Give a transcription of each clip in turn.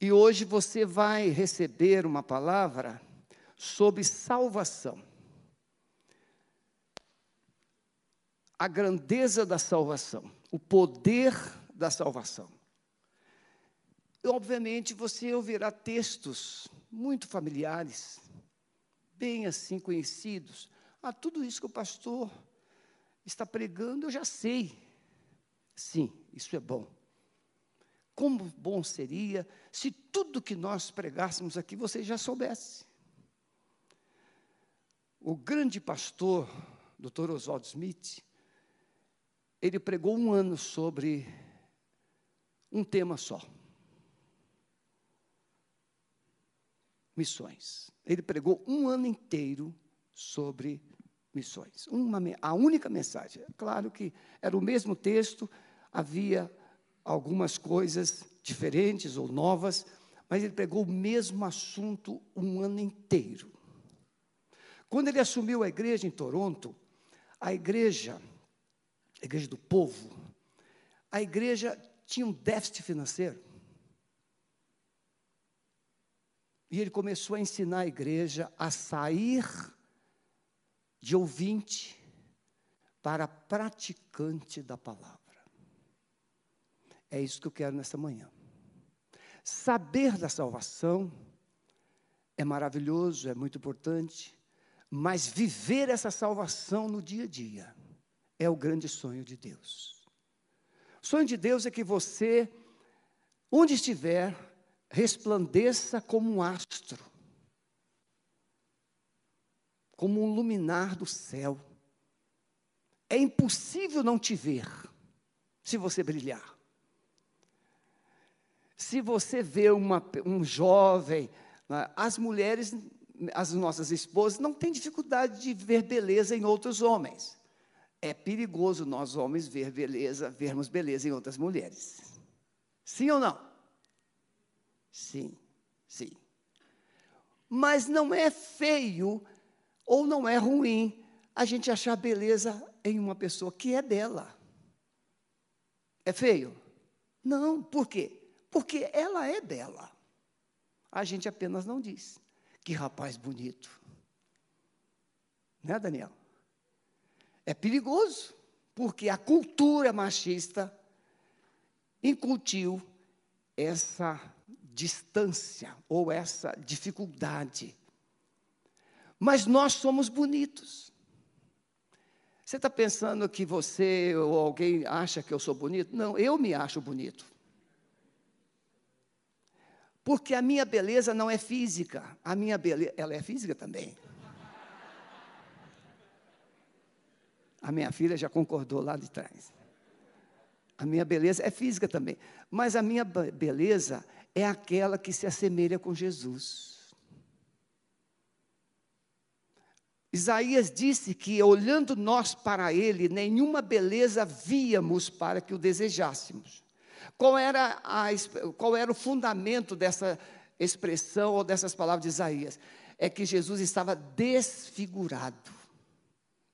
E hoje você vai receber uma palavra sobre salvação. A grandeza da salvação, o poder da salvação. E, obviamente, você ouvirá textos muito familiares, bem assim conhecidos. Ah, tudo isso que o pastor está pregando, eu já sei. Sim, isso é bom. Como bom seria se tudo que nós pregássemos aqui você já soubesse. O grande pastor, Dr. Oswald Smith, ele pregou um ano sobre um tema só. Missões. Ele pregou um ano inteiro sobre missões. Uma, a única mensagem. É claro que era o mesmo texto, havia algumas coisas diferentes ou novas, mas ele pegou o mesmo assunto um ano inteiro. Quando ele assumiu a igreja em Toronto, a igreja, a igreja do povo, a igreja tinha um déficit financeiro. E ele começou a ensinar a igreja a sair de ouvinte para praticante da palavra. É isso que eu quero nessa manhã. Saber da salvação é maravilhoso, é muito importante, mas viver essa salvação no dia a dia é o grande sonho de Deus. O sonho de Deus é que você, onde estiver, resplandeça como um astro como um luminar do céu. É impossível não te ver se você brilhar. Se você vê uma, um jovem, né, as mulheres, as nossas esposas, não têm dificuldade de ver beleza em outros homens. É perigoso nós homens ver beleza, vermos beleza em outras mulheres. Sim ou não? Sim, sim. Mas não é feio ou não é ruim a gente achar beleza em uma pessoa que é bela. É feio? Não, por quê? Porque ela é bela. A gente apenas não diz. Que rapaz bonito. Né, Daniel? É perigoso, porque a cultura machista incutiu essa distância ou essa dificuldade mas nós somos bonitos. Você está pensando que você ou alguém acha que eu sou bonito? Não, eu me acho bonito. Porque a minha beleza não é física, a minha beleza, ela é física também. A minha filha já concordou lá de trás. A minha beleza é física também, mas a minha beleza é aquela que se assemelha com Jesus. Isaías disse que, olhando nós para ele, nenhuma beleza víamos para que o desejássemos. Qual era, a, qual era o fundamento dessa expressão ou dessas palavras de Isaías? É que Jesus estava desfigurado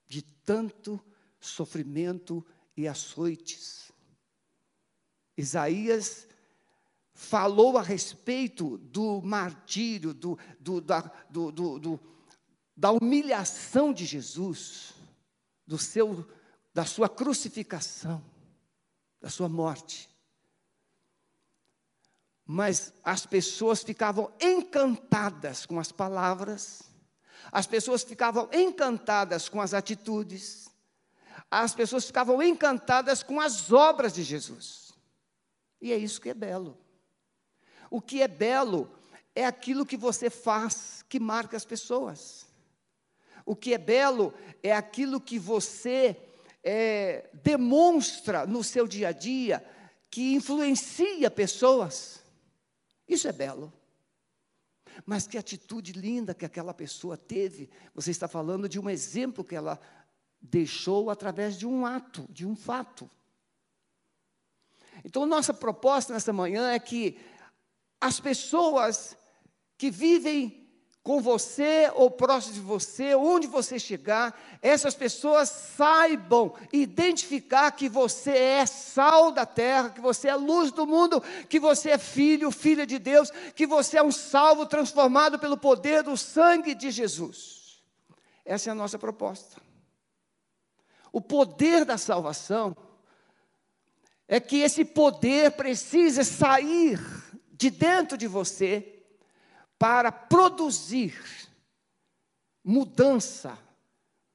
de tanto sofrimento e açoites. Isaías falou a respeito do martírio, do, do, da, do, do, da humilhação de Jesus, do seu, da sua crucificação, da sua morte. Mas as pessoas ficavam encantadas com as palavras, as pessoas ficavam encantadas com as atitudes, as pessoas ficavam encantadas com as obras de Jesus. E é isso que é belo. O que é belo é aquilo que você faz que marca as pessoas. O que é belo é aquilo que você é, demonstra no seu dia a dia, que influencia pessoas. Isso é belo. Mas que atitude linda que aquela pessoa teve. Você está falando de um exemplo que ela deixou através de um ato, de um fato. Então, nossa proposta nessa manhã é que as pessoas que vivem com você ou próximo de você, onde você chegar, essas pessoas saibam identificar que você é sal da terra, que você é luz do mundo, que você é filho, filha de Deus, que você é um salvo transformado pelo poder do sangue de Jesus. Essa é a nossa proposta. O poder da salvação é que esse poder precisa sair de dentro de você para produzir mudança,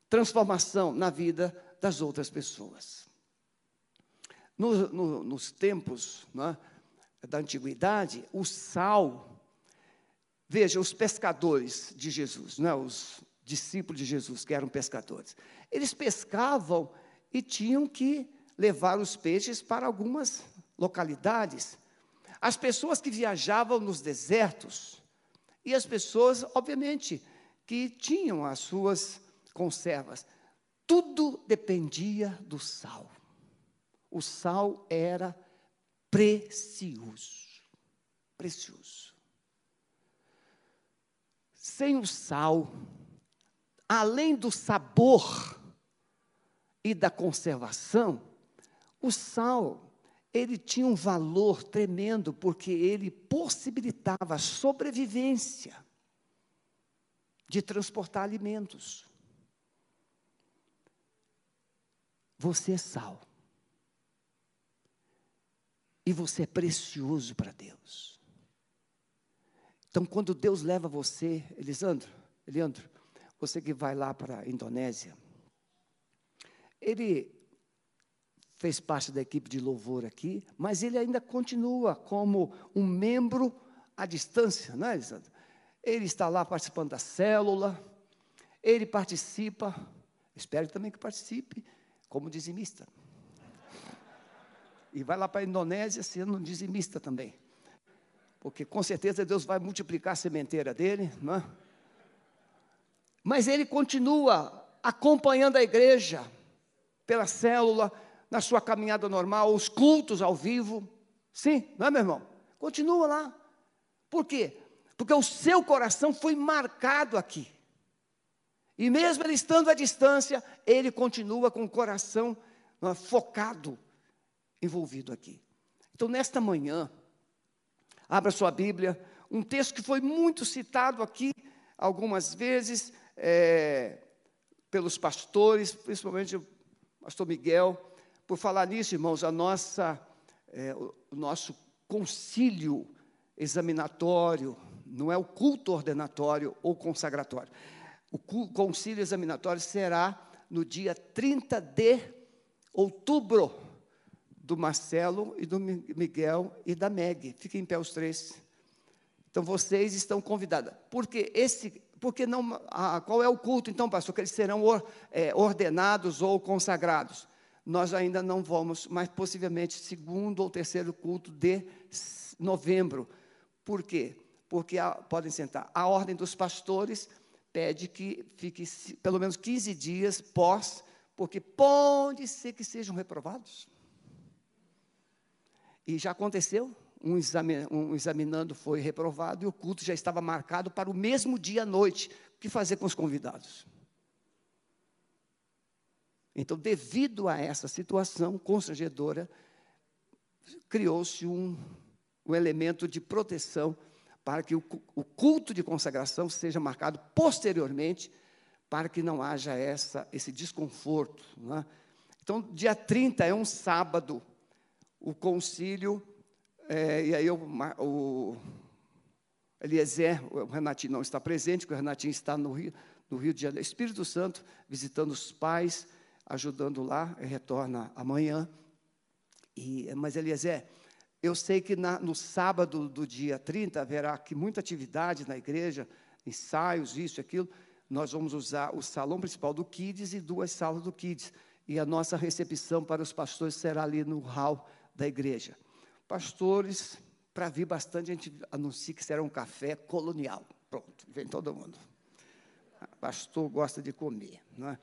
transformação na vida das outras pessoas. No, no, nos tempos né, da antiguidade, o sal, veja, os pescadores de Jesus, né, os discípulos de Jesus, que eram pescadores, eles pescavam e tinham que levar os peixes para algumas localidades. As pessoas que viajavam nos desertos, e as pessoas, obviamente, que tinham as suas conservas. Tudo dependia do sal. O sal era precioso. Precioso. Sem o sal, além do sabor e da conservação, o sal ele tinha um valor tremendo, porque ele possibilitava a sobrevivência de transportar alimentos. Você é sal. E você é precioso para Deus. Então, quando Deus leva você, Elisandro, Eliandro, você que vai lá para a Indonésia, ele fez parte da equipe de louvor aqui, mas ele ainda continua como um membro à distância, não é, Elisandro? Ele está lá participando da célula, ele participa, espero também que participe, como dizimista. E vai lá para a Indonésia sendo um dizimista também. Porque com certeza Deus vai multiplicar a sementeira dele, não é? Mas ele continua acompanhando a igreja pela célula, na sua caminhada normal, os cultos ao vivo. Sim, não é, meu irmão? Continua lá. Por quê? Porque o seu coração foi marcado aqui. E mesmo ele estando à distância, ele continua com o coração é, focado, envolvido aqui. Então, nesta manhã, abra sua Bíblia, um texto que foi muito citado aqui algumas vezes é, pelos pastores, principalmente o pastor Miguel, por falar nisso, irmãos, a nossa, é, o nosso concílio examinatório, não é o culto ordenatório ou consagratório. O concílio examinatório será no dia 30 de outubro, do Marcelo e do Miguel e da Meg. Fiquem em pé os três. Então vocês estão convidados. Porque esse, porque não, ah, qual é o culto então, pastor? Que eles serão or, é, ordenados ou consagrados nós ainda não vamos, mas possivelmente segundo ou terceiro culto de novembro. Por quê? Porque, a, podem sentar, a ordem dos pastores pede que fique pelo menos 15 dias pós, porque pode ser que sejam reprovados. E já aconteceu, um, examen, um examinando foi reprovado e o culto já estava marcado para o mesmo dia à noite. O que fazer com os convidados? Então, devido a essa situação constrangedora, criou-se um, um elemento de proteção para que o, o, culto de consagração seja marcado posteriormente, para que não haja essa, esse desconforto. É? Então, dia 30 é um sábado, o concílio, é, e aí o, o Eliezer, o Renatinho não está presente, porque o Renatinho está no Rio, no Rio de Janeiro, Espírito Santo, visitando os pais, ajudando lá, retorna amanhã. E, mas, Eliezer, eu sei que na, no sábado do dia 30 haverá aqui muita atividade na igreja, ensaios, isso e aquilo. Nós vamos usar o salão principal do Kids e duas salas do Kids. E a nossa recepção para os pastores será ali no hall da igreja. Pastores, para vir bastante, a gente anuncia que será um café colonial. Pronto, vem todo mundo. Pastor gosta de comer, não é?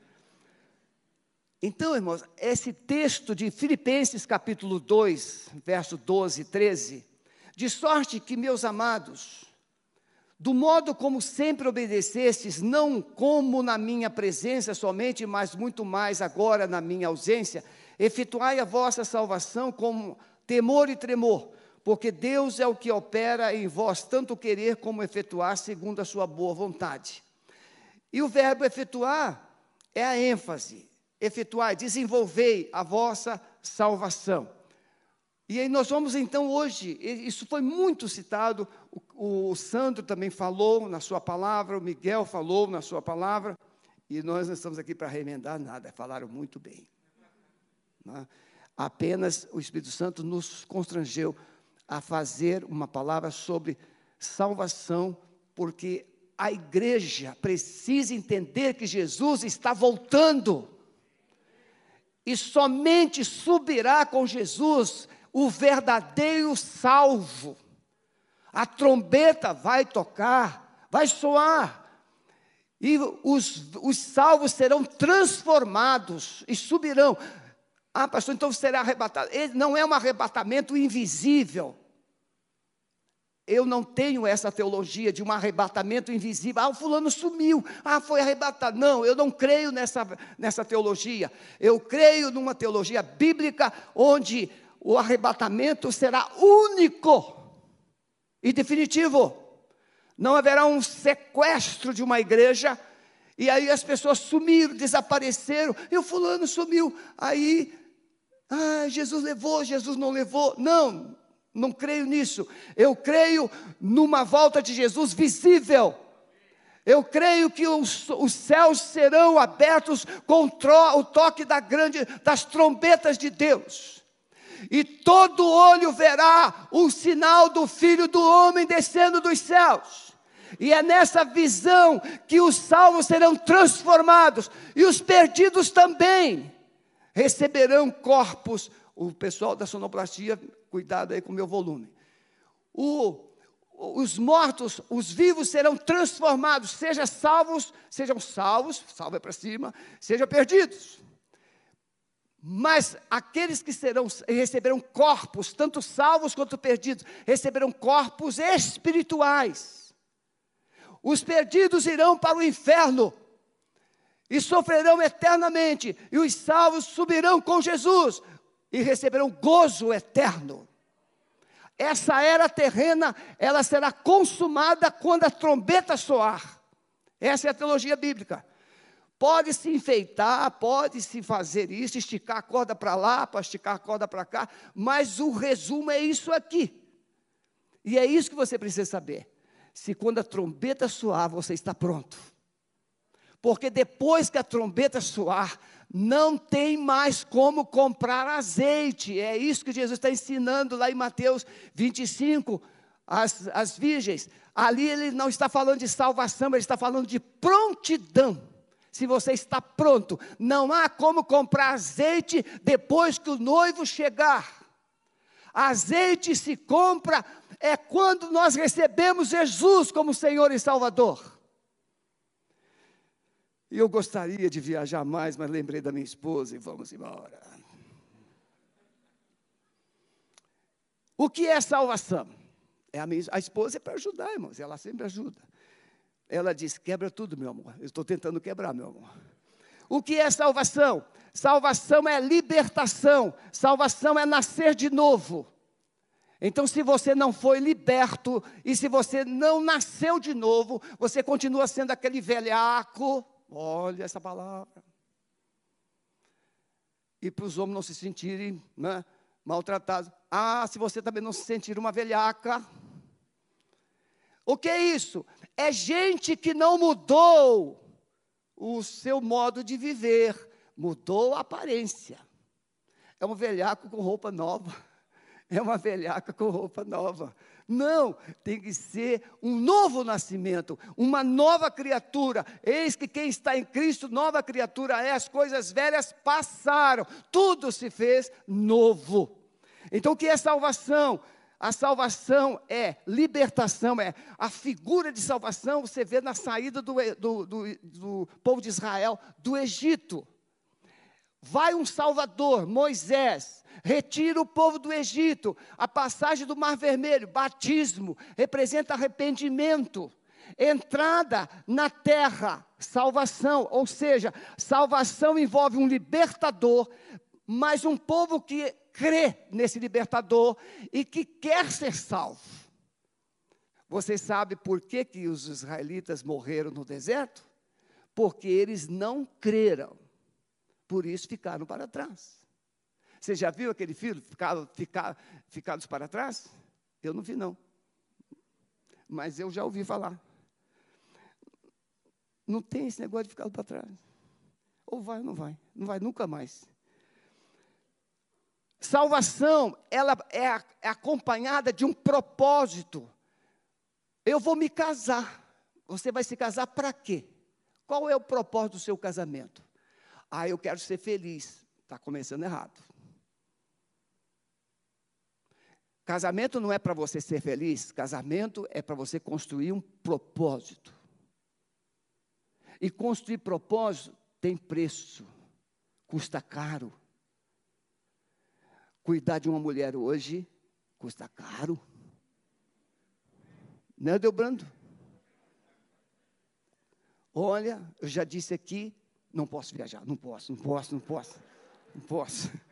Então, irmãos, esse texto de Filipenses capítulo 2, verso 12 e 13, de sorte que, meus amados, Do modo como sempre obedecestes, não como na minha presença somente, mas muito mais agora na minha ausência, efetuai a vossa salvação com temor e tremor, porque Deus é o que opera em vós tanto querer como efetuar segundo a sua boa vontade. E o verbo efetuar é a ênfase. Efetuai, desenvolvei a vossa salvação. E aí nós vamos então hoje, isso foi muito citado, o, o Sandro também falou na sua palavra, o Miguel falou na sua palavra, e nós não estamos aqui para remendar nada, falaram muito bem. Né? Apenas o Espírito Santo nos constrangeu a fazer uma palavra sobre salvação, porque a igreja precisa entender que Jesus está voltando. E somente subirá com Jesus o verdadeiro salvo. A trombeta vai tocar, vai soar, e os, os salvos serão transformados e subirão. Ah, pastor, então será arrebatado. Ele não é um arrebatamento invisível. Eu não tenho essa teologia de um arrebatamento invisível. Ah, o fulano sumiu. Ah, foi arrebatado. Não, eu não creio nessa, nessa teologia. Eu creio numa teologia bíblica onde o arrebatamento será único e definitivo. Não haverá um sequestro de uma igreja, e aí as pessoas sumiram, desapareceram, e o fulano sumiu. Aí, ah, Jesus levou, Jesus não levou. Não, não creio nisso. Eu creio numa volta de Jesus visível. Eu creio que os, os céus serão abertos com o toque da grande, das trombetas de Deus e todo olho verá o sinal do Filho do Homem descendo dos céus. E é nessa visão que os salvos serão transformados e os perdidos também receberão corpos. O pessoal da sonoplastia, cuidado aí com o meu volume. O, os mortos, os vivos serão transformados, seja salvos, sejam salvos, salva para cima, sejam perdidos. Mas aqueles que serão, receberão corpos, tanto salvos quanto perdidos, receberão corpos espirituais. Os perdidos irão para o inferno e sofrerão eternamente, e os salvos subirão com Jesus e receberão gozo eterno. Essa era terrena, ela será consumada quando a trombeta soar. Essa é a teologia bíblica. Pode se enfeitar, pode se fazer isso, esticar a corda para lá, para esticar a corda para cá, mas o resumo é isso aqui. E é isso que você precisa saber. Se quando a trombeta soar, você está pronto. Porque depois que a trombeta soar, não tem mais como comprar azeite. É isso que Jesus está ensinando lá em Mateus 25, as, as virgens. Ali ele não está falando de salvação, ele está falando de prontidão se você está pronto. Não há como comprar azeite depois que o noivo chegar. Azeite se compra é quando nós recebemos Jesus como Senhor e Salvador. E eu gostaria de viajar mais, mas lembrei da minha esposa e vamos embora. O que é salvação? É a, minha, a esposa é para ajudar, irmãos, ela sempre ajuda. Ela disse: quebra tudo, meu amor. Eu estou tentando quebrar, meu amor. O que é salvação? Salvação é libertação. Salvação é nascer de novo. Então, se você não foi liberto e se você não nasceu de novo, você continua sendo aquele velhaco. Olha essa palavra. E para os homens não se sentirem né, maltratados. Ah, se você também não se sentir uma velhaca. O que é isso? É gente que não mudou o seu modo de viver, mudou a aparência. É um velhaco com roupa nova. É uma velhaca com roupa nova. Não, tem que ser um novo nascimento, uma nova criatura. Eis que quem está em Cristo, nova criatura é, as coisas velhas passaram, tudo se fez novo. Então, o que é salvação? A salvação é libertação, é a figura de salvação você vê na saída do, do, do, do povo de Israel do Egito. Vai um Salvador, Moisés, retira o povo do Egito, a passagem do Mar Vermelho, batismo, representa arrependimento. entrada na terra, salvação, ou seja, salvação envolve um libertador, mas um povo que crê nesse libertador e que quer ser salvo. Você sabe por que, que os israelitas morreram no deserto? Porque eles não creram, por isso ficaram para trás. Você já viu aquele filho ficado, ficado, ficados para trás? Eu não vi, não. Mas eu já ouvi falar. Não tem esse negócio de ficar para trás. Ou vai ou não vai. Não vai nunca mais. Salvação, ela é, é acompanhada de um propósito. Eu vou me casar. Você vai se casar para quê? Qual é o propósito do seu casamento? Ah, eu quero ser feliz. Está começando errado. Casamento não é para você ser feliz, casamento é para você construir um propósito. E construir propósito tem preço, custa caro. Cuidar de uma mulher hoje custa caro. Não é, Delbrando? Olha, eu já disse aqui, não posso viajar, não posso, não posso, não posso, não posso.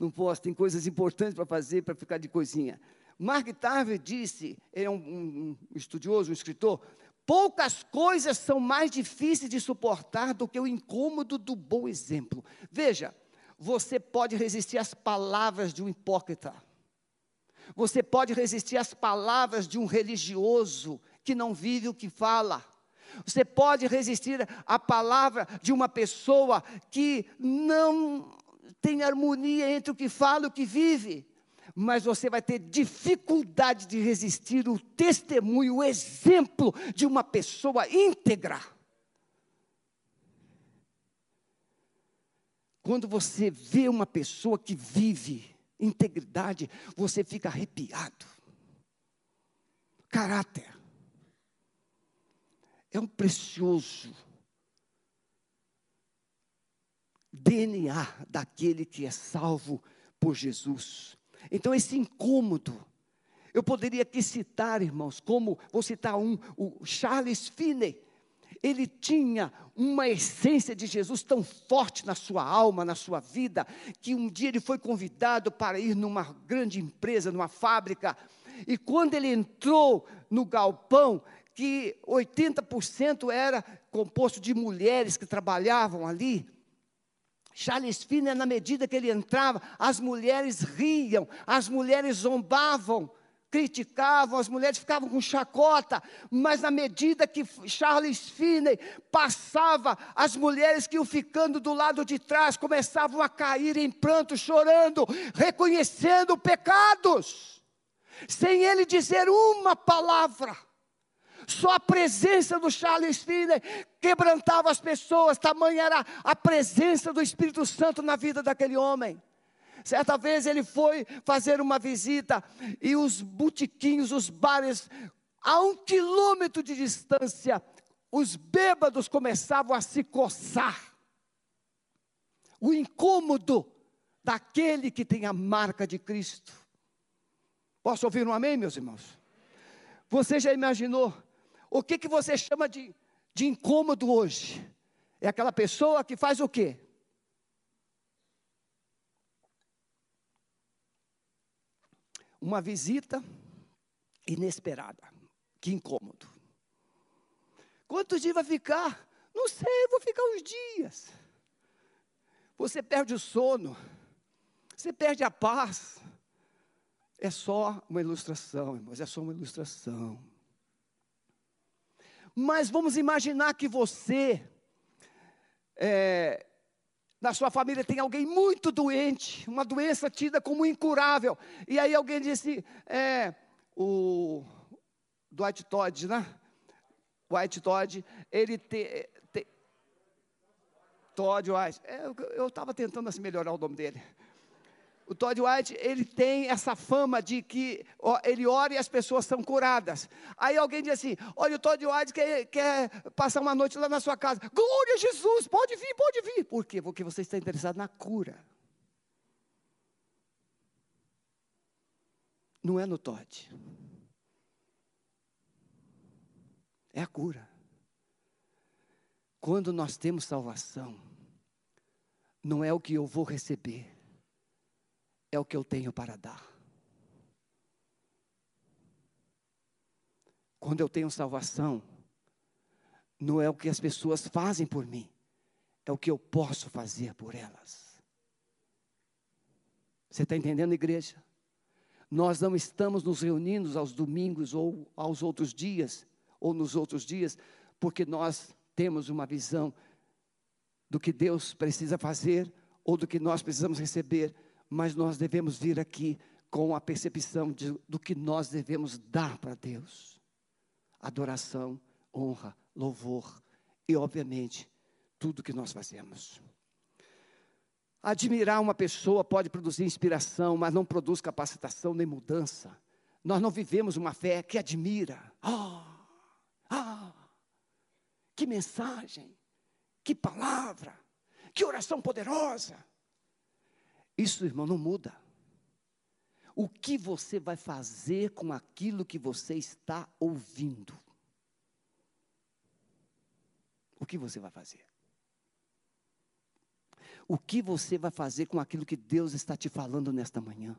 Não posso, tem coisas importantes para fazer, para ficar de coisinha. Mark Tarver disse, ele é um, um, estudioso, um escritor, Poucas coisas são mais difíceis de suportar do que o incômodo do bom exemplo. Veja, você pode resistir às palavras de um hipócrita. Você pode resistir às palavras de um religioso que não vive o que fala. Você pode resistir à palavra de uma pessoa que não tem harmonia entre o que fala e o que vive mas você vai ter dificuldade de resistir o testemunho, o exemplo de uma pessoa íntegra. Quando você vê uma pessoa que vive integridade, você fica arrepiado. Caráter é um precioso DNA daquele que é salvo por Jesus. Então, esse incômodo, eu poderia aqui citar, irmãos, como vou citar um, o Charles Finney. Ele tinha uma essência de Jesus tão forte na sua alma, na sua vida, que um dia ele foi convidado para ir numa grande empresa, numa fábrica, e quando ele entrou no galpão, que 80% era composto de mulheres que trabalhavam ali, Charles Finney, na medida que ele entrava, as mulheres riam, as mulheres zombavam, criticavam, as mulheres ficavam com chacota, mas na medida que Charles Finney passava, as mulheres que iam ficando do lado de trás começavam a cair em pranto, chorando, reconhecendo pecados, sem ele dizer uma palavra. Só a presença do Charles Finney quebrantava as pessoas, tamanha era a presença do Espírito Santo na vida daquele homem. Certa vez ele foi fazer uma visita e os botiquinhos, os bares, a um quilômetro de distância, os bêbados começavam a se coçar. O incômodo daquele que tem a marca de Cristo. Posso ouvir um amém, meus irmãos? Você já imaginou o que, que você chama de, de incômodo hoje? É aquela pessoa que faz o quê? Uma visita inesperada. Que incômodo. Quantos dias vai ficar? Não sei, vou ficar uns dias. Você perde o sono, você perde a paz. É só uma ilustração, irmãos, é só uma ilustração. Mas vamos imaginar que você, é, na sua família, tem alguém muito doente, uma doença tida como incurável. E aí alguém disse, é, o Dwight Todd, né? White Todd, ele te, te Todd White. É, eu estava tentando assim, melhorar o nome dele. O Todd White, ele tem essa fama de que ó, ele ora e as pessoas são curadas. Aí alguém diz assim: olha, o Todd White quer, quer passar uma noite lá na sua casa. Glória a Jesus, pode vir, pode vir. Por quê? Porque você está interessado na cura. Não é no Todd. é a cura. Quando nós temos salvação, não é o que eu vou receber, é o que eu tenho para dar. Quando eu tenho salvação, não é o que as pessoas fazem por mim, é o que eu posso fazer por elas. Você está entendendo, igreja? Nós não estamos nos reunindo aos domingos ou aos outros dias, ou nos outros dias, porque nós temos uma visão do que Deus precisa fazer ou do que nós precisamos receber, mas nós devemos vir aqui com a percepção de, do que nós devemos dar para Deus: adoração, honra, louvor e, obviamente, tudo que nós fazemos. Admirar uma pessoa pode produzir inspiração, mas não produz capacitação nem mudança. Nós não vivemos uma fé que admira. Ah, ah, que mensagem, que palavra, que oração poderosa. Isso, irmão, não muda. O que você vai fazer com aquilo que você está ouvindo? O que você vai fazer? O que você vai fazer com aquilo que Deus está te falando nesta manhã?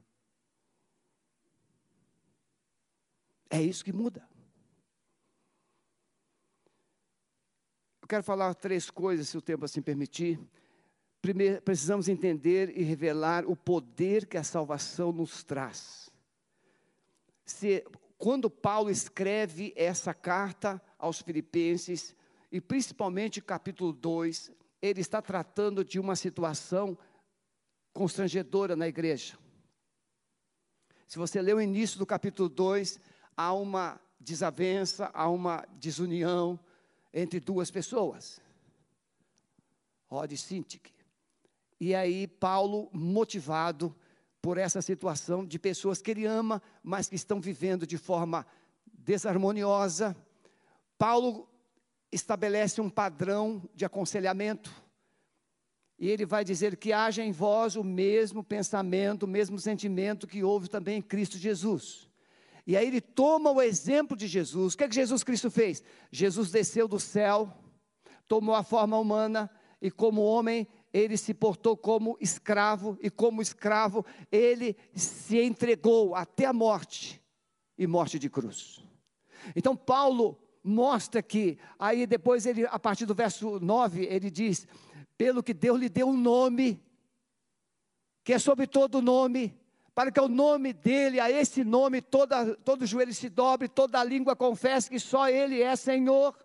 É isso que muda. Eu quero falar três coisas, se o tempo assim permitir. Precisamos entender e revelar o poder que a salvação nos traz. Se, quando Paulo escreve essa carta aos Filipenses, e principalmente capítulo 2, ele está tratando de uma situação constrangedora na igreja. Se você ler o início do capítulo 2, há uma desavença, há uma desunião entre duas pessoas. Rod Sintik. E aí, Paulo, motivado por essa situação de pessoas que ele ama, mas que estão vivendo de forma desarmoniosa, Paulo estabelece um padrão de aconselhamento. E ele vai dizer que haja em vós o mesmo pensamento, o mesmo sentimento que houve também em Cristo Jesus. E aí ele toma o exemplo de Jesus. O que, é que Jesus Cristo fez? Jesus desceu do céu, tomou a forma humana e como homem ele se portou como escravo e como escravo ele se entregou até a morte e morte de cruz. Então Paulo mostra que, aí depois ele, a partir do verso 9, ele diz: pelo que Deus lhe deu um nome, que é sobre todo nome, para que o nome dele, a esse nome, toda, todo joelho se dobre, toda língua confesse que só ele é Senhor,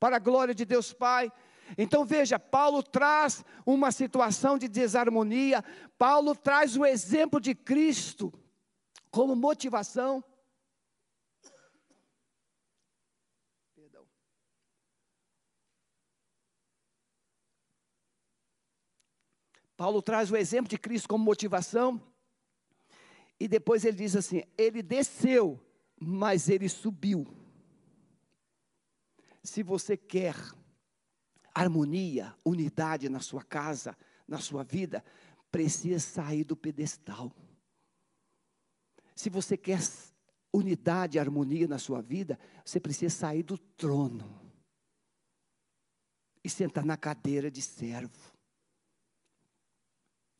para a glória de Deus Pai. Então veja, Paulo traz uma situação de desarmonia, Paulo traz o exemplo de Cristo como motivação. Paulo traz o exemplo de Cristo como motivação. E depois ele diz assim: ele desceu, mas ele subiu. Se você quer harmonia, unidade na sua casa, na sua vida, precisa sair do pedestal. Se você quer unidade, harmonia na sua vida, você precisa sair do trono e sentar na cadeira de servo.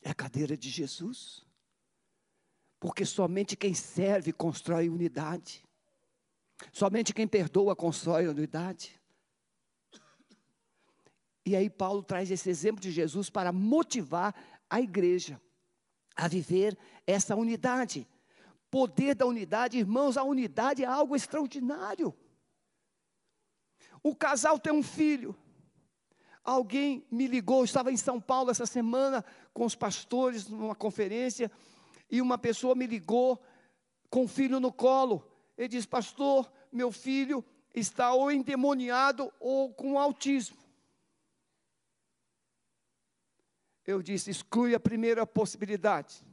É a cadeira de Jesus. Porque somente quem serve constrói unidade. Somente quem perdoa constrói unidade. E aí Paulo traz esse exemplo de Jesus para motivar a igreja a viver essa unidade. Poder da unidade, irmãos, a unidade é algo extraordinário. O casal tem um filho. Alguém me ligou, estava em São Paulo essa semana com os pastores numa conferência, e uma pessoa me ligou com o filho no colo. Ele disse: Pastor, meu filho está ou endemoniado ou com autismo. Eu disse: exclui a primeira possibilidade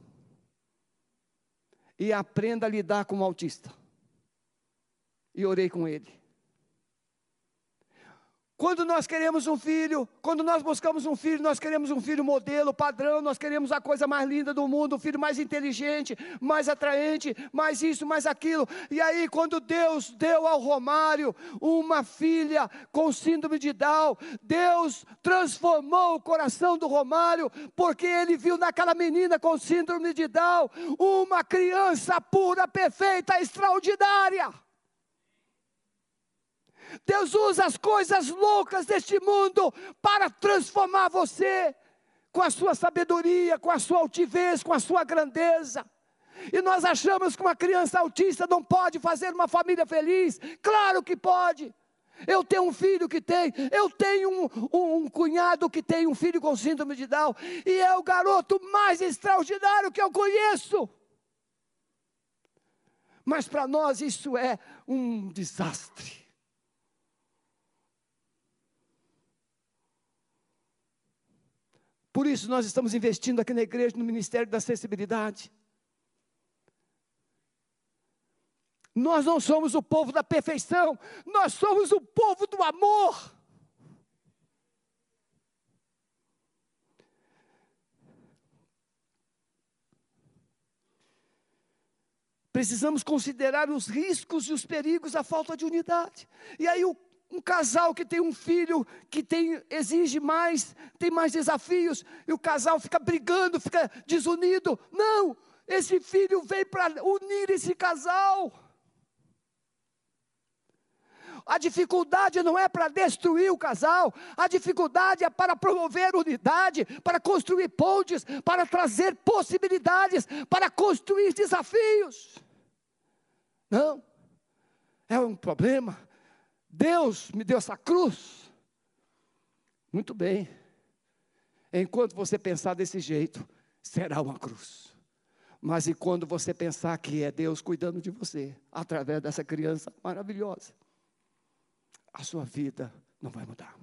e aprenda a lidar com o autista. E orei com ele. Quando nós queremos um filho, quando nós buscamos um filho, nós queremos um filho modelo, padrão, nós queremos a coisa mais linda do mundo, um filho mais inteligente, mais atraente, mais isso, mais aquilo. E aí, quando Deus deu ao Romário uma filha com síndrome de Down, Deus transformou o coração do Romário, porque ele viu naquela menina com síndrome de Down uma criança pura, perfeita, extraordinária. Deus usa as coisas loucas deste mundo para transformar você com a sua sabedoria, com a sua altivez, com a sua grandeza. E nós achamos que uma criança autista não pode fazer uma família feliz. Claro que pode. Eu tenho um filho que tem, eu tenho um, um, um, cunhado que tem um filho com síndrome de Down, e é o garoto mais extraordinário que eu conheço. Mas para nós isso é um desastre. Por isso nós estamos investindo aqui na igreja no Ministério da Acessibilidade. Nós não somos o povo da perfeição, nós somos o povo do amor. Precisamos considerar os riscos e os perigos da falta de unidade. E aí o um casal que tem um filho que tem, exige mais, tem mais desafios, e o casal fica brigando, fica desunido. Não, esse filho veio para unir esse casal. A dificuldade não é para destruir o casal, a dificuldade é para promover unidade, para construir pontes, para trazer possibilidades, para construir desafios. Não, é um problema Deus me deu essa cruz. Muito bem. Enquanto você pensar desse jeito, será uma cruz. Mas e quando você pensar que é Deus cuidando de você, através dessa criança maravilhosa, a sua vida não vai mudar.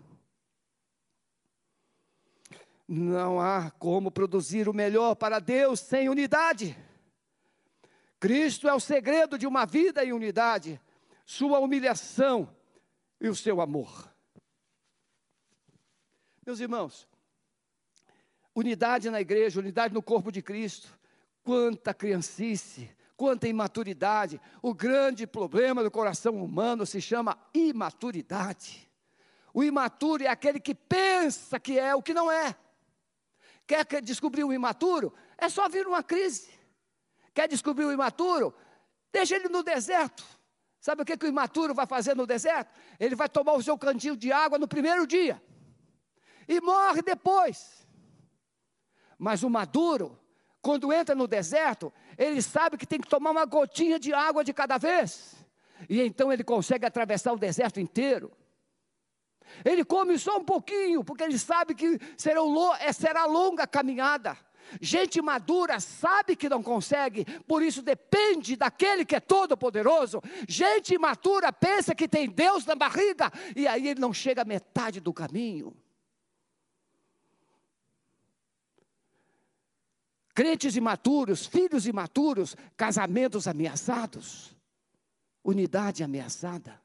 Não há como produzir o melhor para Deus sem unidade. Cristo é o segredo de uma vida em unidade. Sua humilhação e o seu amor. Meus irmãos, unidade na igreja, unidade no corpo de Cristo, quanta criancice, quanta imaturidade. O grande problema do coração humano se chama imaturidade. O imaturo é aquele que pensa que é o que não é. Quer descobrir o imaturo? É só vir uma crise. Quer descobrir o imaturo? Deixa ele no deserto. Sabe o que, que o imaturo vai fazer no deserto? Ele vai tomar o seu cantil de água no primeiro dia e morre depois. Mas o maduro, quando entra no deserto, ele sabe que tem que tomar uma gotinha de água de cada vez. E então ele consegue atravessar o deserto inteiro. Ele come só um pouquinho, porque ele sabe que será, será longa a caminhada. Gente madura sabe que não consegue, por isso depende daquele que é todo-poderoso. Gente imatura pensa que tem Deus na barriga, e aí ele não chega a metade do caminho. Crentes imaturos, filhos imaturos, casamentos ameaçados, unidade ameaçada.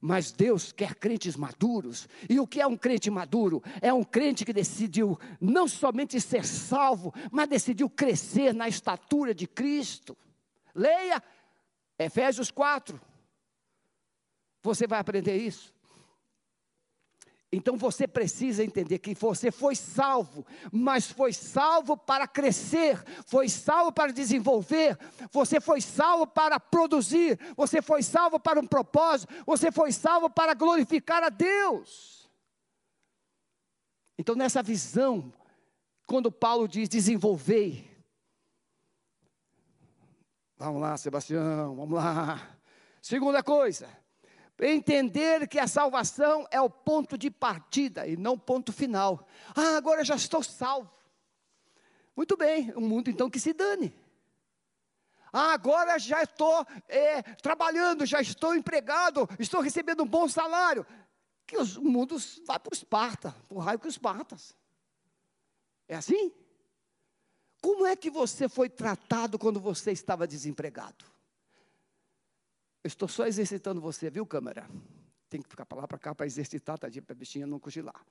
Mas Deus quer crentes maduros. E o que é um crente maduro? É um crente que decidiu não somente ser salvo, mas decidiu crescer na estatura de Cristo. Leia Efésios 4. Você vai aprender isso. Então você precisa entender que você foi salvo, mas foi salvo para crescer, foi salvo para desenvolver, você foi salvo para produzir, você foi salvo para um propósito, você foi salvo para glorificar a Deus. Então, nessa visão, quando Paulo diz desenvolver, vamos lá, Sebastião, vamos lá. Segunda coisa, Entender que a salvação é o ponto de partida e não o ponto final. Ah, agora já estou salvo. Muito bem, o mundo então que se dane. Ah, agora já estou é, trabalhando, já estou empregado, estou recebendo um bom salário. Que os, o mundo vai para o Esparta, para o raio com os Espartas. É assim? Como é que você foi tratado quando você estava desempregado? Estou só exercitando você, viu, câmera? Tem que ficar para lá para cá para exercitar, tadinha, para a bichinha não cochilar.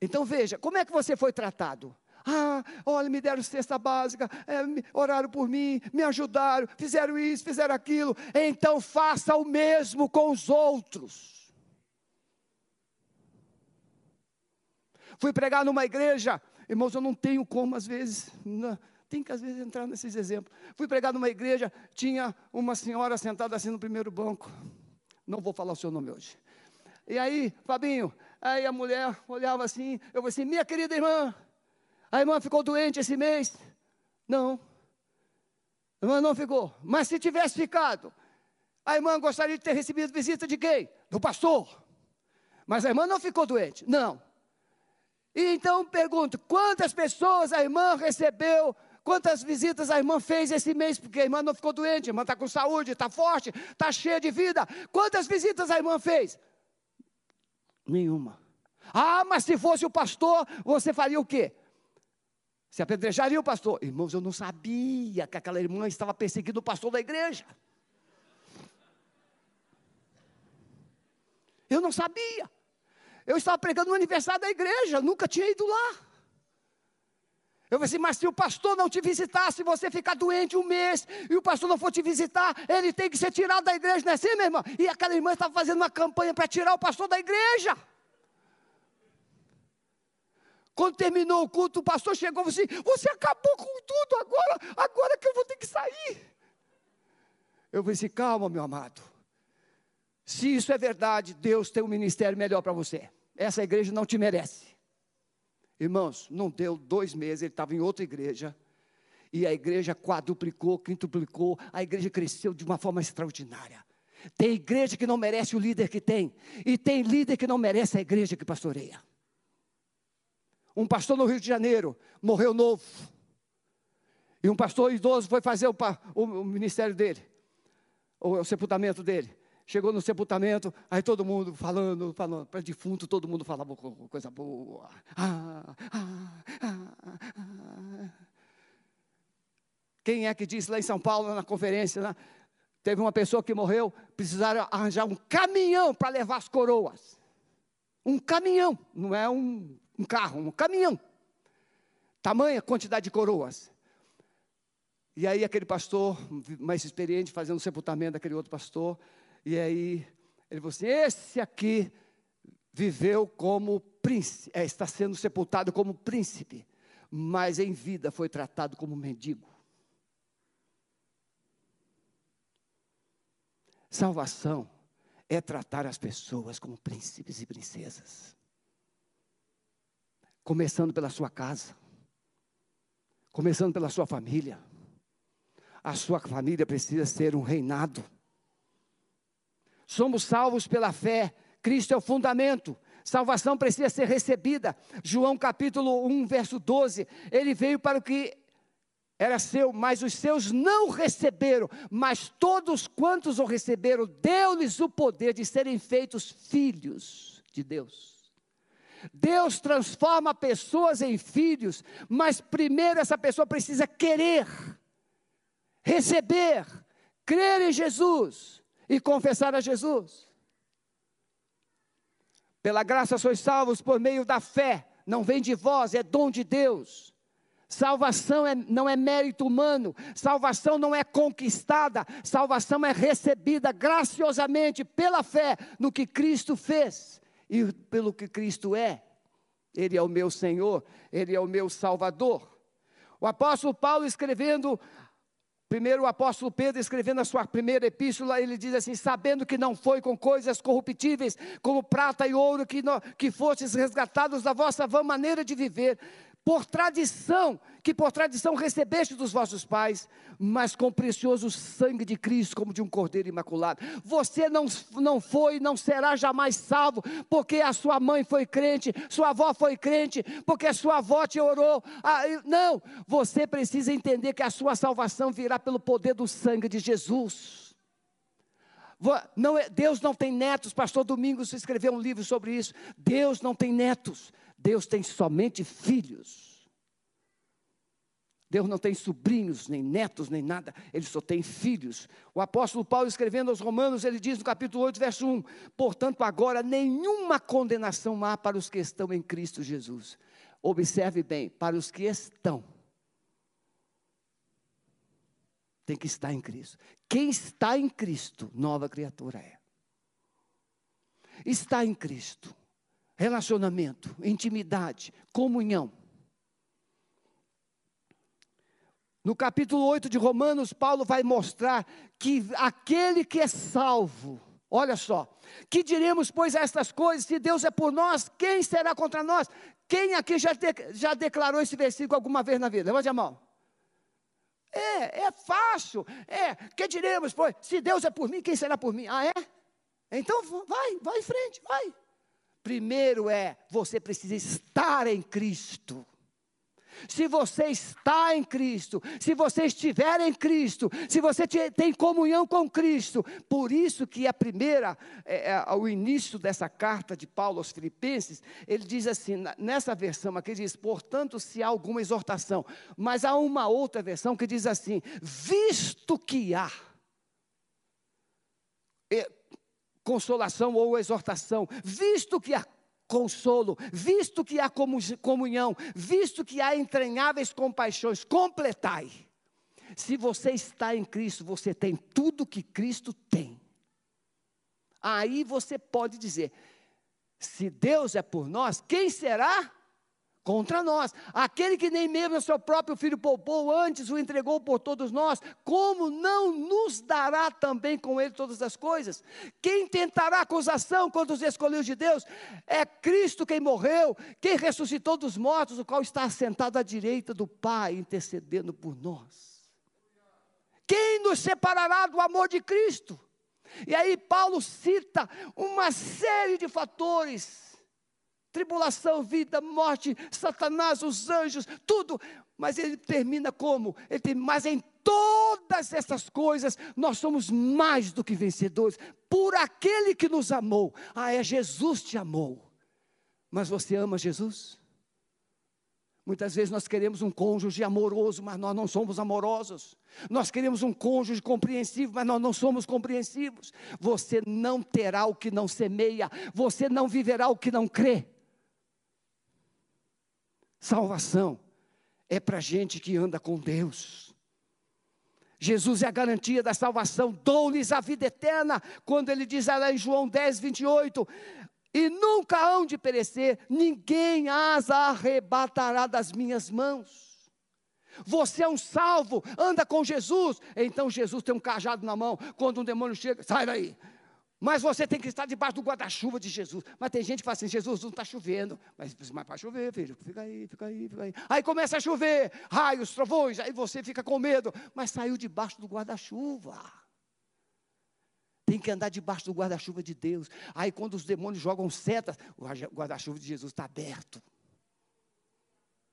Então veja, como é que você foi tratado? Ah, olha, me deram cesta básica, é, oraram por mim, me ajudaram, fizeram isso, fizeram aquilo. Então faça o mesmo com os outros. Fui pregar numa igreja, irmãos, eu não tenho como às vezes, não, tem que às vezes entrar nesses exemplos. Fui pregar numa igreja, tinha uma senhora sentada assim no primeiro banco. Não vou falar o seu nome hoje. E aí, Fabinho, aí a mulher olhava assim, eu falei assim, minha querida irmã, a irmã ficou doente esse mês? Não. A irmã não ficou. Mas se tivesse ficado, a irmã gostaria de ter recebido visita de quem? Do pastor. Mas a irmã não ficou doente? Não. E então pergunto: quantas pessoas a irmã recebeu Quantas visitas a irmã fez esse mês? Porque a irmã não ficou doente, a irmã está com saúde, está forte, está cheia de vida. Quantas visitas a irmã fez? Nenhuma. Ah, mas se fosse o pastor, você faria o quê? Se apedrejaria o pastor. Irmãos, eu não sabia que aquela irmã estava perseguindo o pastor da igreja. Eu não sabia. Eu estava pregando no aniversário da igreja, nunca tinha ido lá. Eu falei assim, mas se o pastor não te visitar, se você ficar doente um mês e o pastor não for te visitar, ele tem que ser tirado da igreja, não é assim, minha irmã? E aquela irmã estava fazendo uma campanha para tirar o pastor da igreja. Quando terminou o culto, o pastor chegou e falou assim: Você acabou com tudo, agora, agora que eu vou ter que sair. Eu falei assim: Calma, meu amado. Se isso é verdade, Deus tem um ministério melhor para você. Essa igreja não te merece. Irmãos, não deu dois meses, ele estava em outra igreja. E a igreja quadruplicou, quintuplicou, a igreja cresceu de uma forma extraordinária. Tem igreja que não merece o líder que tem, e tem líder que não merece a igreja que pastoreia. Um pastor no Rio de Janeiro morreu novo, e um pastor idoso foi fazer o, o, o ministério dele, o, o sepultamento dele. Chegou no sepultamento, aí todo mundo falando, falando, para defunto, todo mundo falava coisa boa. Ah, ah, ah, Quem é que disse lá em São Paulo, na conferência, né? teve uma pessoa que morreu, precisaram arranjar um caminhão para levar as coroas. Um caminhão, não é um, um carro, um caminhão. Tamanha quantidade de coroas. E aí aquele pastor, mais experiente, fazendo o sepultamento daquele outro pastor, e aí ele falou assim: esse aqui viveu como príncipe, é, está sendo sepultado como príncipe, mas em vida foi tratado como mendigo. Salvação é tratar as pessoas como príncipes e princesas. Começando pela sua casa, começando pela sua família. A sua família precisa ser um reinado Somos salvos pela fé. Cristo é o fundamento. Salvação precisa ser recebida. João capítulo 1, verso 12. Ele veio para o que era seu, mas os seus não receberam. Mas todos quantos o receberam, deu-lhes o poder de serem feitos filhos de Deus. Deus transforma pessoas em filhos, mas primeiro essa pessoa precisa querer, receber, crer em Jesus e confessar a Jesus. Pela graça sois salvos por meio da fé, não vem de vós, é dom de Deus. Salvação é, não é mérito humano, salvação não é conquistada, salvação é recebida graciosamente pela fé no que Cristo fez e pelo que Cristo é. Ele é o meu Senhor, Ele é o meu Salvador. O apóstolo Paulo, escrevendo Primeiro, o apóstolo Pedro, escrevendo a sua primeira epístola, ele diz assim: Sabendo que não foi com coisas corruptíveis, como prata e ouro, que, no, que fostes resgatados da vossa vã maneira de viver, por tradição, que por tradição recebeste dos vossos pais, mas com precioso sangue de Cristo, como de um cordeiro imaculado. Você não, não foi, não será jamais salvo, porque a sua mãe foi crente, sua avó foi crente, porque a sua avó te orou. Ah, não, você precisa entender que a sua salvação virá pelo poder do sangue de Jesus. Não é, Deus não tem netos, pastor Domingos escreveu um livro sobre isso. Deus não tem netos, Deus tem somente filhos. Deus não tem sobrinhos, nem netos, nem nada, ele só tem filhos. O apóstolo Paulo, escrevendo aos Romanos, ele diz no capítulo 8, verso 1: Portanto, agora nenhuma condenação há para os que estão em Cristo Jesus. Observe bem, para os que estão, tem que estar em Cristo. Quem está em Cristo, nova criatura é. Está em Cristo, relacionamento, intimidade, comunhão. No capítulo 8 de Romanos, Paulo vai mostrar que aquele que é salvo, olha só, que diremos, pois, a estas coisas, se Deus é por nós, quem será contra nós? Quem aqui já, de, já declarou esse versículo alguma vez na vida? Levante a mão. É, é fácil. É, que diremos, pois, se Deus é por mim, quem será por mim? Ah, é? Então vai, vai em frente, vai. Primeiro é, você precisa estar em Cristo. Se você está em Cristo, se você estiver em Cristo, se você tem comunhão com Cristo, por isso que a primeira, é, é, o início dessa carta de Paulo aos Filipenses, ele diz assim, nessa versão aqui diz, portanto, se há alguma exortação, mas há uma outra versão que diz assim, visto que há é, consolação ou exortação, visto que há consolo, visto que há comunhão, visto que há entranháveis compaixões, completai. Se você está em Cristo, você tem tudo que Cristo tem. Aí você pode dizer: se Deus é por nós, quem será contra nós. Aquele que nem mesmo o seu próprio filho poupou, antes o entregou por todos nós, como não nos dará também com ele todas as coisas? Quem tentará acusação contra os escolhidos de Deus? É Cristo quem morreu, quem ressuscitou dos mortos, o qual está assentado à direita do Pai, intercedendo por nós. Quem nos separará do amor de Cristo? E aí Paulo cita uma série de fatores tribulação, vida, morte, Satanás, os anjos, tudo. Mas ele termina como? Ele tem, mas em todas essas coisas nós somos mais do que vencedores por aquele que nos amou. Ah, é Jesus te amou. Mas você ama Jesus? Muitas vezes nós queremos um cônjuge amoroso, mas nós não somos amorosos. Nós queremos um cônjuge compreensivo, mas nós não somos compreensivos. Você não terá o que não semeia, você não viverá o que não crê. Salvação é para gente que anda com Deus. Jesus é a garantia da salvação, dou-lhes a vida eterna, quando ele diz lá em João 10, 28, e nunca hão de perecer, ninguém as arrebatará das minhas mãos. Você é um salvo, anda com Jesus, então Jesus tem um cajado na mão, quando um demônio chega, sai daí, mas você tem que estar debaixo do guarda-chuva de Jesus. Mas tem gente que fala assim: Jesus, não está chovendo. Mas, mas vai chover, filho. Fica aí, fica aí, fica aí. Aí começa a chover, raios, trovões. Aí você fica com medo. Mas saiu debaixo do guarda-chuva. Tem que andar debaixo do guarda-chuva de Deus. Aí quando os demônios jogam setas, o guarda-chuva de Jesus está aberto.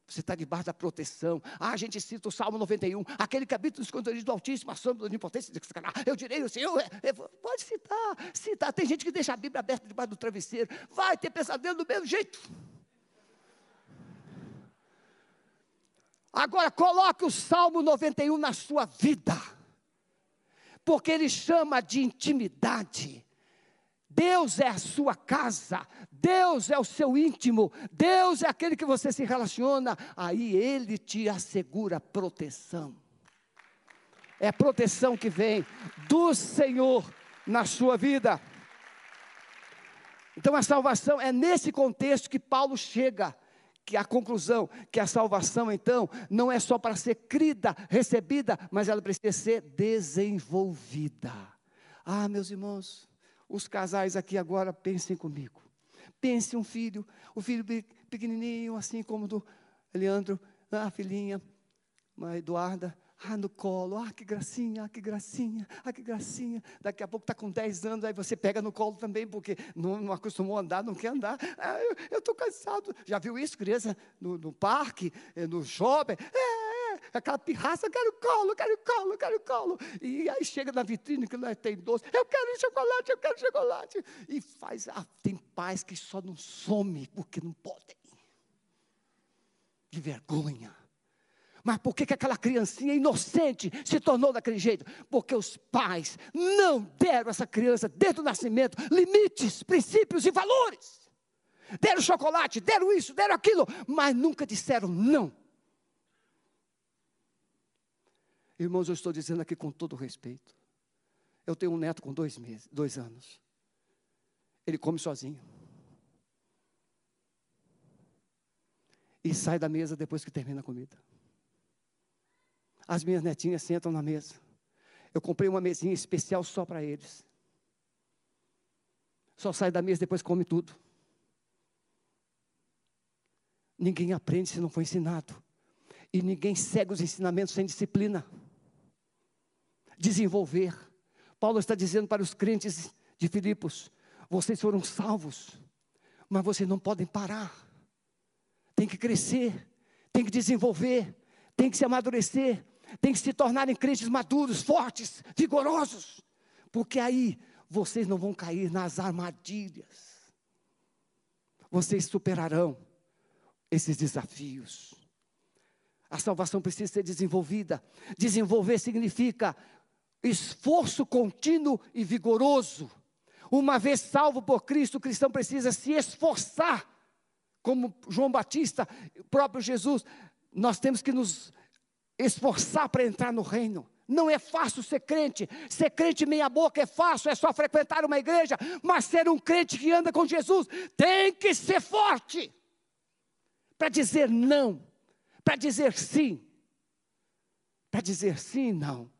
Você está debaixo da proteção. Ah, a gente cita o Salmo 91, aquele que habita nos do Altíssimo, a sombra da onipotência. Eu direi o Senhor, é, é, pode citar, citar. Tem gente que deixa a Bíblia aberta debaixo do travesseiro. Vai ter pesadelo do mesmo jeito. Agora coloque o Salmo 91 na sua vida. Porque ele chama de intimidade. Deus é a sua casa, Deus é o seu íntimo, Deus é aquele que você se relaciona, aí Ele te assegura proteção. É proteção que vem do Senhor na sua vida. Então a salvação é nesse contexto que Paulo chega, que a conclusão, que a salvação então não é só para ser crida, recebida, mas ela precisa ser desenvolvida. Ah, meus irmãos, os casais aqui agora pensem comigo. Pense um filho, o filho pequenininho, assim como do Leandro, a filhinha, a Eduarda, ah, no colo, ah, que gracinha, ah, que gracinha, ah, que gracinha. Daqui a pouco está com 10 anos, aí você pega no colo também, porque não, não acostumou a andar, não quer andar. Ah, eu estou cansado. Já viu isso, criança, no, no parque, eh, no shopping? É, aquela pirraça, eu quero colo, quero colo, quero colo. E aí chega na vitrine que não tem doce, eu quero chocolate, eu quero chocolate. E faz, ah, tem pais que só não some porque não podem. De vergonha. Mas por que, que aquela criancinha inocente se tornou daquele jeito? Porque os pais não deram a essa criança, desde o nascimento, limites, princípios e valores. Deram chocolate, deram isso, deram aquilo, mas nunca disseram não. Irmãos, eu estou dizendo aqui com todo respeito. Eu tenho um neto com dois meses, dois anos. Ele come sozinho. E sai da mesa depois que termina a comida. As minhas netinhas sentam na mesa. Eu comprei uma mesinha especial só para eles. Só sai da mesa depois come tudo. Ninguém aprende se não for ensinado. E ninguém segue os ensinamentos sem disciplina. Desenvolver. Paulo está dizendo para os crentes de Filipos: vocês foram salvos, mas vocês não podem parar. Tem que crescer, tem que desenvolver, tem que se amadurecer, tem que se tornarem crentes maduros, fortes, vigorosos, porque aí vocês não vão cair nas armadilhas. Vocês superarão esses desafios. A salvação precisa ser desenvolvida. Desenvolver significa esforço contínuo e vigoroso. Uma vez salvo por Cristo, o cristão precisa se esforçar, como João Batista, o próprio Jesus, nós temos que nos esforçar para entrar no reino. Não é fácil ser crente. Ser crente meia boca é fácil, é só frequentar uma igreja, mas ser um crente que anda com Jesus tem que ser forte para dizer não, para dizer sim. Para dizer sim, não.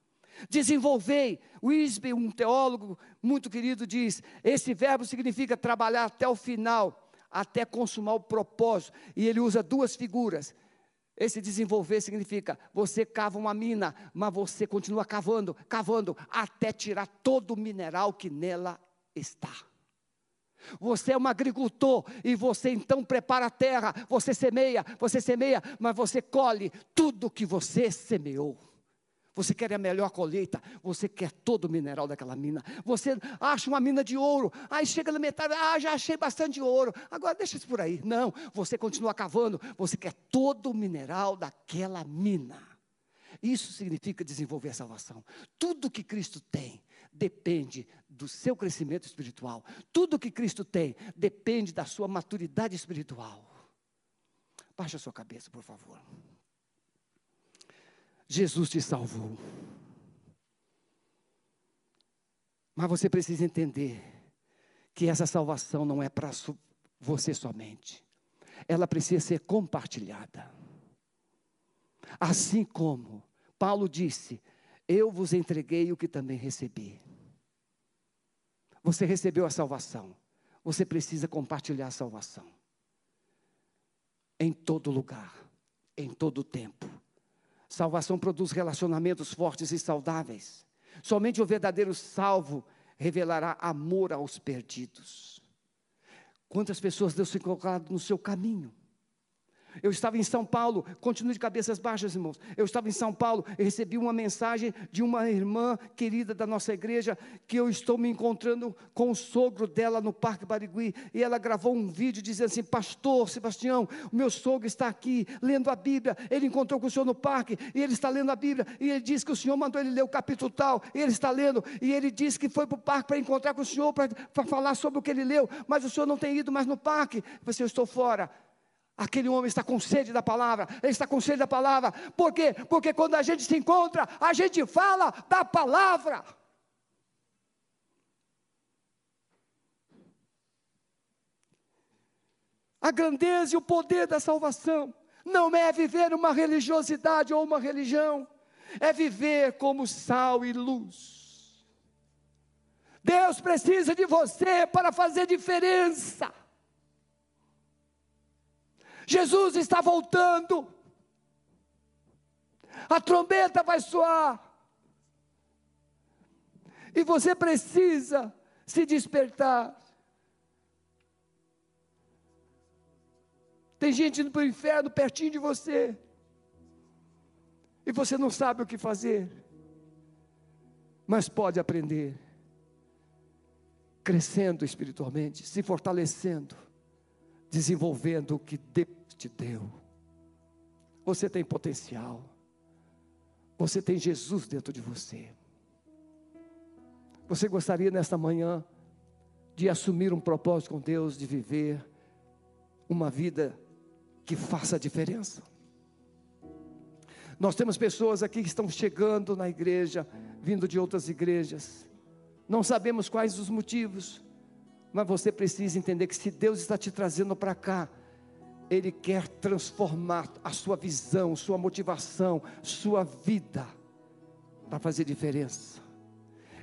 Desenvolvei. Wisby, um teólogo muito querido, diz: esse verbo significa trabalhar até o final, até consumar o propósito. E ele usa duas figuras. Esse desenvolver significa você cava uma mina, mas você continua cavando, cavando, até tirar todo o mineral que nela está. Você é um agricultor e você então prepara a terra, você semeia, você semeia, mas você colhe tudo que você semeou. Você quer a melhor colheita, você quer todo o mineral daquela mina. Você acha uma mina de ouro, aí chega na metade, ah, já achei bastante ouro, agora deixa isso por aí. Não, você continua cavando, você quer todo o mineral daquela mina. Isso significa desenvolver a salvação. Tudo que Cristo tem depende do seu crescimento espiritual. Tudo que Cristo tem depende da sua maturidade espiritual. Baixa a sua cabeça, por favor. Jesus te salvou. Mas você precisa entender que essa salvação não é para você somente. Ela precisa ser compartilhada. Assim como Paulo disse: Eu vos entreguei o que também recebi. Você recebeu a salvação. Você precisa compartilhar a salvação. Em todo lugar, em todo tempo. Salvação produz relacionamentos fortes e saudáveis. Somente o verdadeiro salvo revelará amor aos perdidos. Quantas pessoas Deus tem colocado no seu caminho? Eu estava em São Paulo, continue de cabeças baixas, irmãos. Eu estava em São Paulo e recebi uma mensagem de uma irmã querida da nossa igreja, que eu estou me encontrando com o sogro dela no Parque Barigui. E ela gravou um vídeo dizendo assim: Pastor Sebastião, o meu sogro está aqui lendo a Bíblia. Ele encontrou com o senhor no parque e ele está lendo a Bíblia. E ele disse que o senhor mandou ele ler o capítulo tal. E ele está lendo. E ele disse que foi para o parque para encontrar com o senhor, para, falar sobre o que ele leu. Mas o senhor não tem ido mais no parque. Falei assim, eu estou fora. Aquele homem está com sede da palavra, ele está com sede da palavra, por quê? Porque quando a gente se encontra, a gente fala da palavra. A grandeza e o poder da salvação não é viver uma religiosidade ou uma religião, é viver como sal e luz. Deus precisa de você para fazer diferença. Jesus está voltando. A trombeta vai soar. E você precisa se despertar. Tem gente indo para o inferno pertinho de você. E você não sabe o que fazer. Mas pode aprender. Crescendo espiritualmente, se fortalecendo desenvolvendo o que Deus te deu. Você tem potencial. Você tem Jesus dentro de você. Você gostaria nesta manhã de assumir um propósito com Deus, de viver uma vida que faça a diferença? Nós temos pessoas aqui que estão chegando na igreja, vindo de outras igrejas. Não sabemos quais os motivos, mas você precisa entender que se Deus está te trazendo para cá, Ele quer transformar a sua visão, sua motivação, sua vida, para fazer diferença.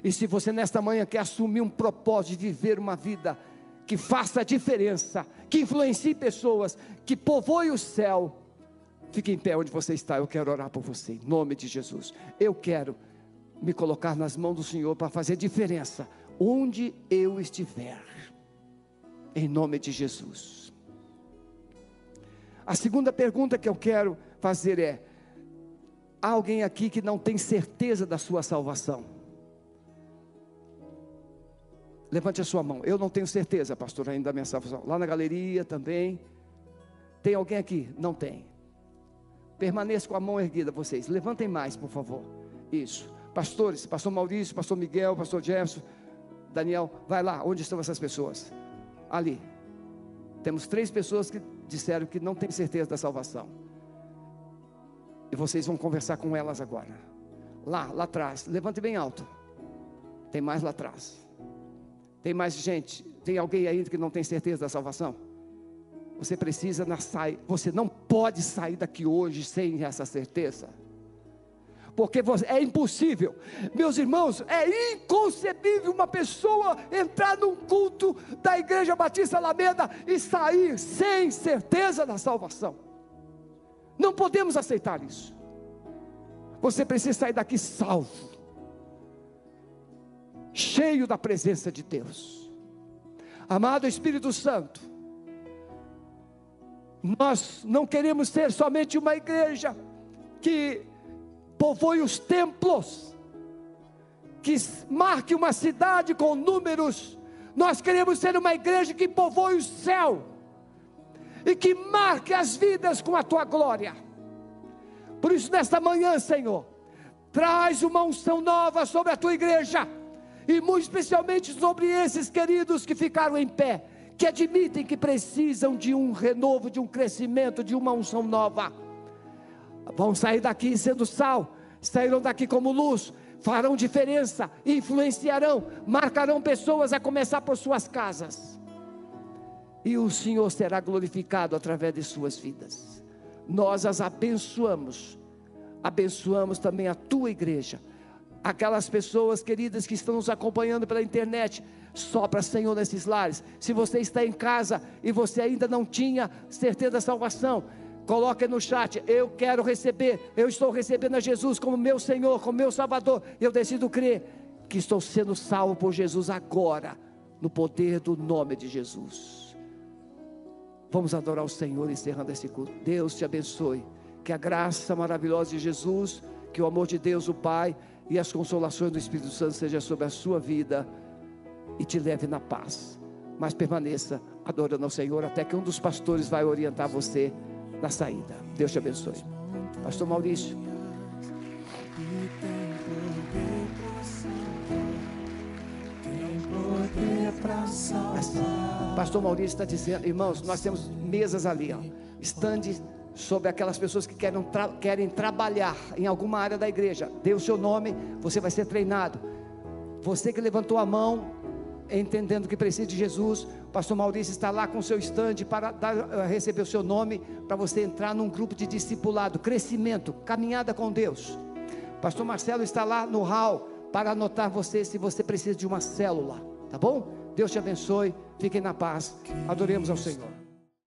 E se você nesta manhã quer assumir um propósito de viver uma vida que faça diferença, que influencie pessoas, que povoe o céu, Fique em pé onde você está, eu quero orar por você, em nome de Jesus. Eu quero me colocar nas mãos do Senhor para fazer diferença onde eu estiver, em nome de Jesus. A segunda pergunta que eu quero fazer é: há alguém aqui que não tem certeza da sua salvação? Levante a sua mão. Eu não tenho certeza, pastor, ainda da minha salvação. Lá na galeria também. Tem alguém aqui? Não tem. Permaneça com a mão erguida, vocês. Levantem mais, por favor. Isso. Pastores, pastor Maurício, pastor Miguel, pastor Jefferson, Daniel, vai lá, onde estão essas pessoas? Ali. Temos três pessoas que disseram que não têm certeza da salvação. E vocês vão conversar com elas agora. Lá, lá atrás. Levante bem alto. Tem mais lá atrás. Tem mais gente. Tem alguém aí que não tem certeza da salvação? Você precisa sair, você não pode sair daqui hoje sem essa certeza. Porque é impossível, meus irmãos, é inconcebível uma pessoa entrar num culto da Igreja Batista Alameda e sair sem certeza da salvação. Não podemos aceitar isso. Você precisa sair daqui salvo, cheio da presença de Deus. Amado Espírito Santo, nós não queremos ser somente uma igreja que povoe os templos, que marque uma cidade com números. Nós queremos ser uma igreja que povoe o céu e que marque as vidas com a tua glória. Por isso, nesta manhã, Senhor, traz uma unção nova sobre a tua igreja e muito especialmente sobre esses queridos que ficaram em pé que admitem que precisam de um renovo, de um crescimento, de uma unção nova. Vão sair daqui sendo sal, sairão daqui como luz, farão diferença, influenciarão, marcarão pessoas a começar por suas casas. E o Senhor será glorificado através de suas vidas. Nós as abençoamos, abençoamos também a tua igreja, aquelas pessoas queridas que estão nos acompanhando pela internet Sopra, Senhor, nesses lares. Se você está em casa e você ainda não tinha certeza da salvação, coloque no chat. Eu quero receber. Eu estou recebendo a Jesus como meu Senhor, como meu Salvador. Eu decido crer que estou sendo salvo por Jesus agora, no poder do nome de Jesus. Vamos adorar o Senhor encerrando esse culto. Deus te abençoe. Que a graça maravilhosa de Jesus, que o amor de Deus, o Pai e as consolações do Espírito Santo seja sobre a sua vida e te leve na paz. Mas permaneça adorando ao Senhor até que um dos pastores vai orientar você na saída. Deus te abençoe. Pastor Maurício. Pastor Maurício está dizendo, irmãos, nós temos mesas ali, ó, estande sobre aquelas pessoas que querem, tra querem trabalhar em alguma área da igreja. Dê o seu nome, você vai ser treinado. Você que levantou a mão, entendendo que precisa de Jesus, pastor Maurício está lá com o seu estande para dar, eh, receber o seu nome, para você entrar num grupo de discipulado, crescimento, caminhada com Deus. Pastor Marcelo está lá no hall para anotar você se você precisa de uma célula, tá bom? Deus te abençoe, fiquem na paz, adoremos ao Senhor.